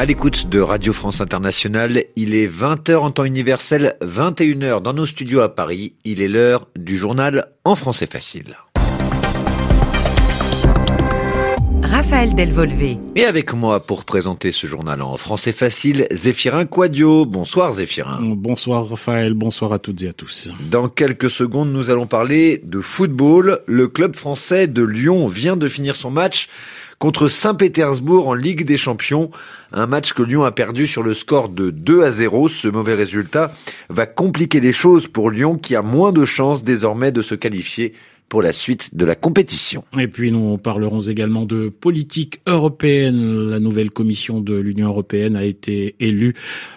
À l'écoute de Radio France Internationale, il est 20h en temps universel, 21h dans nos studios à Paris. Il est l'heure du journal en français facile. Raphaël Delvolvé. Et avec moi pour présenter ce journal en français facile, Zéphirin Quadio. Bonsoir Zéphirin. Bonsoir Raphaël, bonsoir à toutes et à tous. Dans quelques secondes, nous allons parler de football. Le club français de Lyon vient de finir son match contre Saint-Pétersbourg en Ligue des Champions. Un match que Lyon a perdu sur le score de 2 à 0. Ce mauvais résultat va compliquer les choses pour Lyon qui a moins de chances désormais de se qualifier pour la suite de la compétition. Et puis nous parlerons également de politique européenne. La nouvelle commission de l'Union européenne a été élue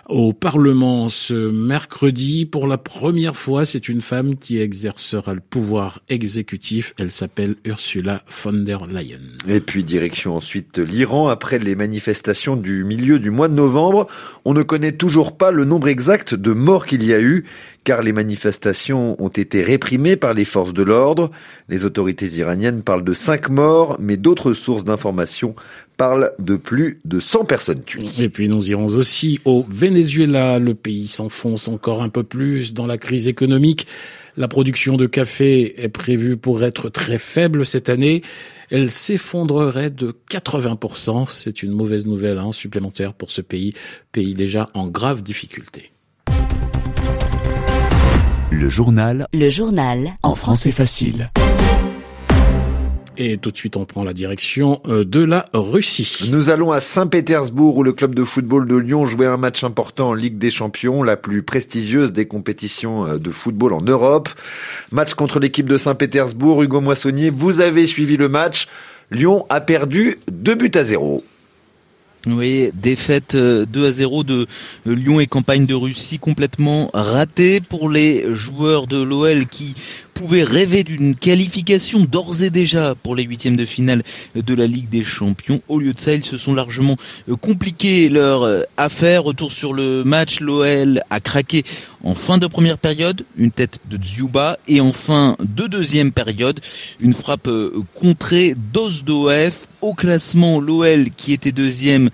au Parlement ce mercredi. Pour la première fois, c'est une femme qui exercera le pouvoir exécutif. Elle s'appelle Ursula von der Leyen. Et puis direction ensuite l'Iran. Après les manifestations du milieu du mois de novembre, on ne connaît toujours pas le nombre exact de morts qu'il y a eu car les manifestations ont été réprimées par les forces de l'ordre. Les autorités iraniennes parlent de 5 morts, mais d'autres sources d'informations parlent de plus de 100 personnes tuées. Et puis nous irons aussi au Venezuela. Le pays s'enfonce encore un peu plus dans la crise économique. La production de café est prévue pour être très faible cette année. Elle s'effondrerait de 80%. C'est une mauvaise nouvelle hein, supplémentaire pour ce pays, pays déjà en grave difficulté. Le journal. Le journal. En français facile. Et tout de suite, on prend la direction euh, de la Russie. Nous allons à Saint-Pétersbourg où le club de football de Lyon jouait un match important en Ligue des Champions, la plus prestigieuse des compétitions euh, de football en Europe. Match contre l'équipe de Saint-Pétersbourg. Hugo Moissonnier, vous avez suivi le match. Lyon a perdu 2 buts à 0. Oui, défaite 2 euh, à 0 de Lyon et campagne de Russie complètement ratée pour les joueurs de l'OL qui pouvaient rêver d'une qualification d'ores et déjà pour les huitièmes de finale de la Ligue des Champions. Au lieu de ça, ils se sont largement euh, compliqués leur affaire. Retour sur le match, l'OL a craqué en fin de première période, une tête de Dzuba et en fin de deuxième période, une frappe contrée d'Ozdoef au classement, l'OL qui était deuxième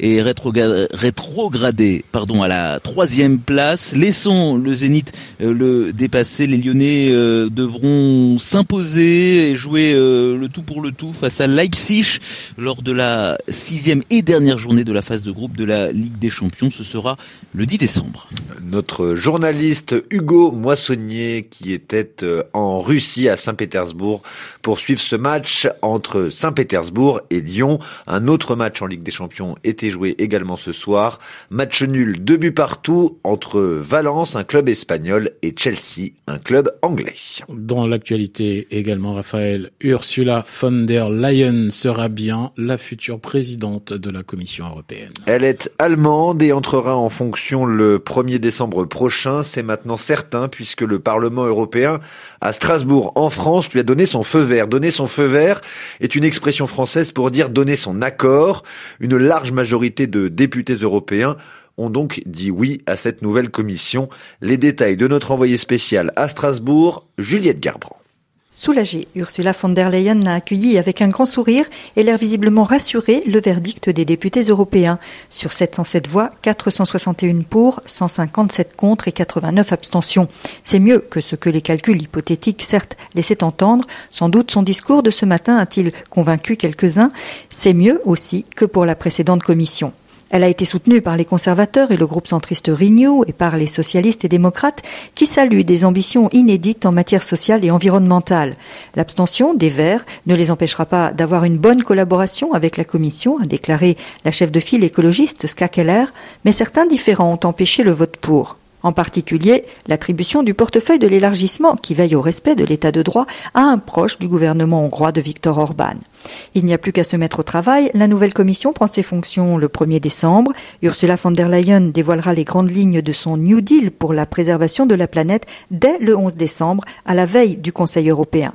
et rétrogradé pardon, à la troisième place. Laissons le Zénith euh, le dépasser. Les Lyonnais euh, devront s'imposer et jouer euh, le tout pour le tout face à Leipzig lors de la sixième et dernière journée de la phase de groupe de la Ligue des Champions. Ce sera le 10 décembre. Notre journaliste Hugo Moissonnier qui était en Russie à Saint-Pétersbourg pour suivre ce match entre Saint-Pétersbourg et Lyon. Un autre match en Ligue des Champions était joué également ce soir. Match nul, deux buts partout entre Valence, un club espagnol, et Chelsea, un club anglais. Dans l'actualité également, Raphaël, Ursula von der Leyen sera bien la future présidente de la Commission européenne. Elle est allemande et entrera en fonction le 1er décembre prochain. C'est maintenant certain puisque le Parlement européen à Strasbourg, en France, lui a donné son feu vert. Donner son feu vert est une expression française pour dire donner son accord. Une large majorité de députés européens ont donc dit oui à cette nouvelle commission. Les détails de notre envoyé spécial à Strasbourg, Juliette Garbrand. Soulagée, Ursula von der Leyen a accueilli avec un grand sourire et l'air visiblement rassuré le verdict des députés européens. Sur 707 voix, 461 pour, 157 contre et 89 abstentions. C'est mieux que ce que les calculs hypothétiques, certes, laissaient entendre. Sans doute son discours de ce matin a-t-il convaincu quelques-uns. C'est mieux aussi que pour la précédente commission. Elle a été soutenue par les conservateurs et le groupe centriste Renew et par les socialistes et démocrates qui saluent des ambitions inédites en matière sociale et environnementale. L'abstention des Verts ne les empêchera pas d'avoir une bonne collaboration avec la Commission, a déclaré la chef de file écologiste Ska Keller, mais certains différents ont empêché le vote pour. En particulier, l'attribution du portefeuille de l'élargissement, qui veille au respect de l'état de droit, à un proche du gouvernement hongrois de Viktor Orban. Il n'y a plus qu'à se mettre au travail. La nouvelle commission prend ses fonctions le 1er décembre. Ursula von der Leyen dévoilera les grandes lignes de son New Deal pour la préservation de la planète dès le 11 décembre, à la veille du Conseil européen.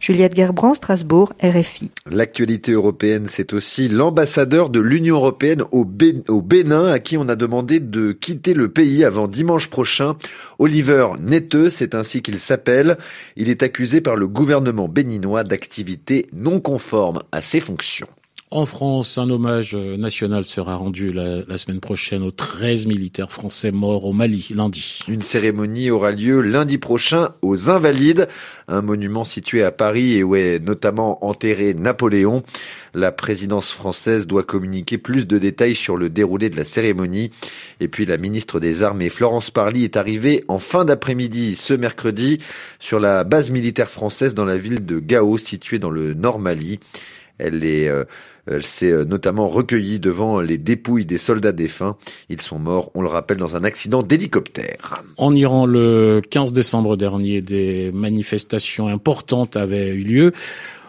Juliette Gerbrand, Strasbourg, RFI. L'actualité européenne, c'est aussi l'ambassadeur de l'Union européenne au, Bénin, à qui on a demandé de quitter le pays avant dimanche prochain. Oliver Netteux, c'est ainsi qu'il s'appelle. Il est accusé par le gouvernement béninois d'activités non conformes à ses fonctions. En France, un hommage national sera rendu la, semaine prochaine aux 13 militaires français morts au Mali, lundi. Une cérémonie aura lieu lundi prochain aux Invalides, un monument situé à Paris et où est notamment enterré Napoléon. La présidence française doit communiquer plus de détails sur le déroulé de la cérémonie. Et puis la ministre des Armées, Florence Parly, est arrivée en fin d'après-midi ce mercredi sur la base militaire française dans la ville de Gao, située dans le Nord Mali. Elle est euh, elle s'est euh, notamment recueillie devant les dépouilles des soldats défunts. Ils sont morts, on le rappelle, dans un accident d'hélicoptère. En Iran, le 15 décembre dernier, des manifestations importantes avaient eu lieu.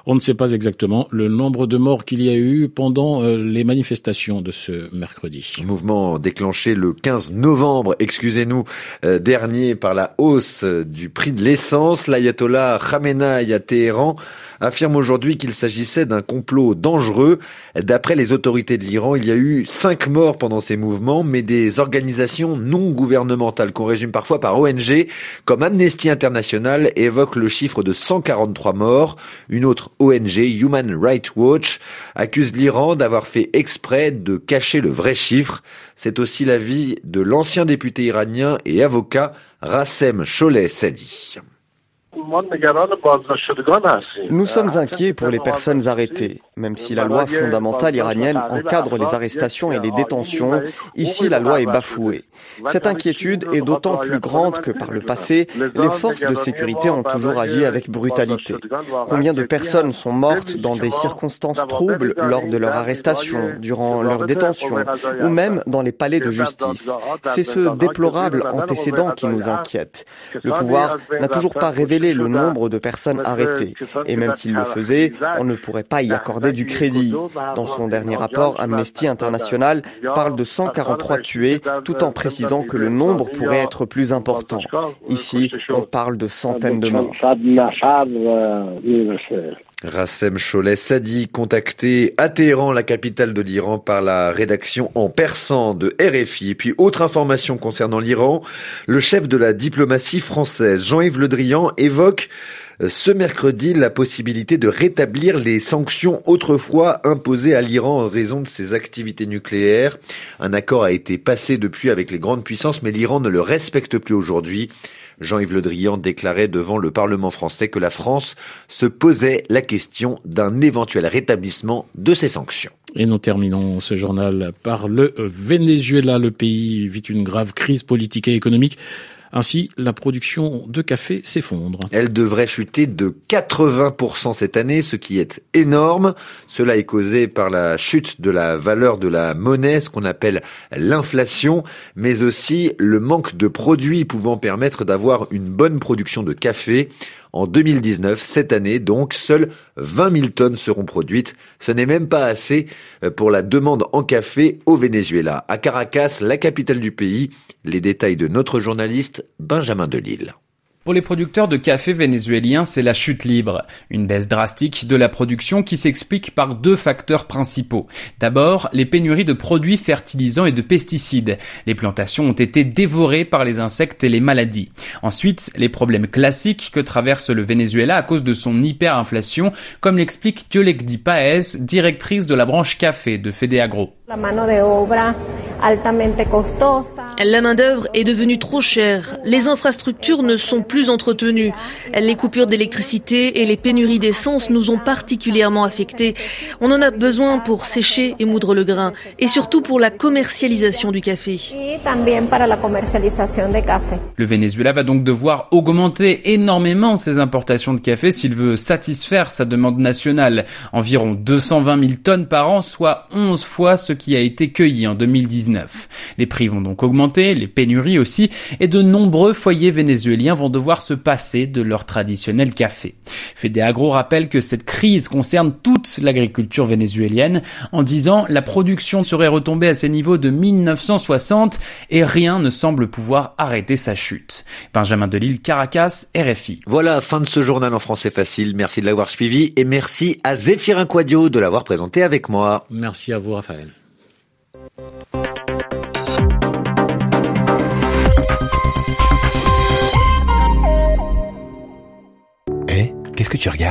On ne sait pas exactement le nombre de morts qu'il y a eu pendant euh, les manifestations de ce mercredi. Mouvement déclenché le 15 novembre, excusez-nous, euh, dernier par la hausse du prix de l'essence. L'ayatollah Khamenei à Téhéran affirme aujourd'hui qu'il s'agissait d'un complot dangereux. D'après les autorités de l'Iran, il y a eu cinq morts pendant ces mouvements, mais des organisations non gouvernementales qu'on résume parfois par ONG, comme Amnesty International, évoquent le chiffre de 143 morts. Une autre ONG, Human Rights Watch, accuse l'Iran d'avoir fait exprès de cacher le vrai chiffre. C'est aussi l'avis de l'ancien député iranien et avocat Rassem Choleh Sadi. Nous sommes inquiets pour les personnes arrêtées. Même si la loi fondamentale iranienne encadre les arrestations et les détentions, ici la loi est bafouée. Cette inquiétude est d'autant plus grande que par le passé, les forces de sécurité ont toujours agi avec brutalité. Combien de personnes sont mortes dans des circonstances troubles lors de leur arrestation, durant leur détention, ou même dans les palais de justice. C'est ce déplorable antécédent qui nous inquiète. Le pouvoir n'a toujours pas révélé le nombre de personnes arrêtées, et même s'il le faisait, on ne pourrait pas y accorder du crédit. Dans son dernier rapport, Amnesty International parle de 143 tués tout en précisant que le nombre pourrait être plus important. Ici, on parle de centaines de morts. Rassem Cholet Sadi, contacté à Téhéran, la capitale de l'Iran, par la rédaction en persan de RFI. Et puis, autre information concernant l'Iran, le chef de la diplomatie française, Jean-Yves Le Drian, évoque ce mercredi la possibilité de rétablir les sanctions autrefois imposées à l'Iran en raison de ses activités nucléaires. Un accord a été passé depuis avec les grandes puissances, mais l'Iran ne le respecte plus aujourd'hui. Jean-Yves Le Drian déclarait devant le Parlement français que la France se posait la question d'un éventuel rétablissement de ces sanctions. Et nous terminons ce journal par le Venezuela. Le pays vit une grave crise politique et économique. Ainsi, la production de café s'effondre. Elle devrait chuter de 80% cette année, ce qui est énorme. Cela est causé par la chute de la valeur de la monnaie, ce qu'on appelle l'inflation, mais aussi le manque de produits pouvant permettre d'avoir une bonne production de café. En 2019, cette année donc, seules 20 000 tonnes seront produites. Ce n'est même pas assez euh, pour la demande en café au Venezuela. À Caracas, la capitale du pays, les détails de notre journaliste Benjamin Delille. Pour les producteurs de café vénézuéliens, c'est la chute libre, une baisse drastique de la production qui s'explique par deux facteurs principaux. D'abord, les pénuries de produits fertilisants et de pesticides. Les plantations ont été dévorées par les insectes et les maladies. Ensuite, les problèmes classiques que traverse le Venezuela à cause de son hyperinflation, comme l'explique Diolekdi Paez, directrice de la branche café de Fedeagro. La main-d'œuvre est devenue trop chère. Les infrastructures ne sont plus entretenues. Les coupures d'électricité et les pénuries d'essence nous ont particulièrement affectés. On en a besoin pour sécher et moudre le grain et surtout pour la commercialisation du café. Le Venezuela va donc devoir augmenter énormément ses importations de café s'il veut satisfaire sa demande nationale. Environ 220 000 tonnes par an, soit 11 fois ce qui a été cueilli en 2019. Les prix vont donc augmenter, les pénuries aussi, et de nombreux foyers vénézuéliens vont devoir se passer de leur traditionnel café. Fedeagro rappelle que cette crise concerne toute l'agriculture vénézuélienne en disant la production serait retombée à ses niveaux de 1960 et rien ne semble pouvoir arrêter sa chute. Benjamin Delille, Caracas, RFI. Voilà, fin de ce journal en français facile. Merci de l'avoir suivi et merci à Zéphirin Quadio de l'avoir présenté avec moi. Merci à vous, Raphaël. Qu'est-ce que tu regardes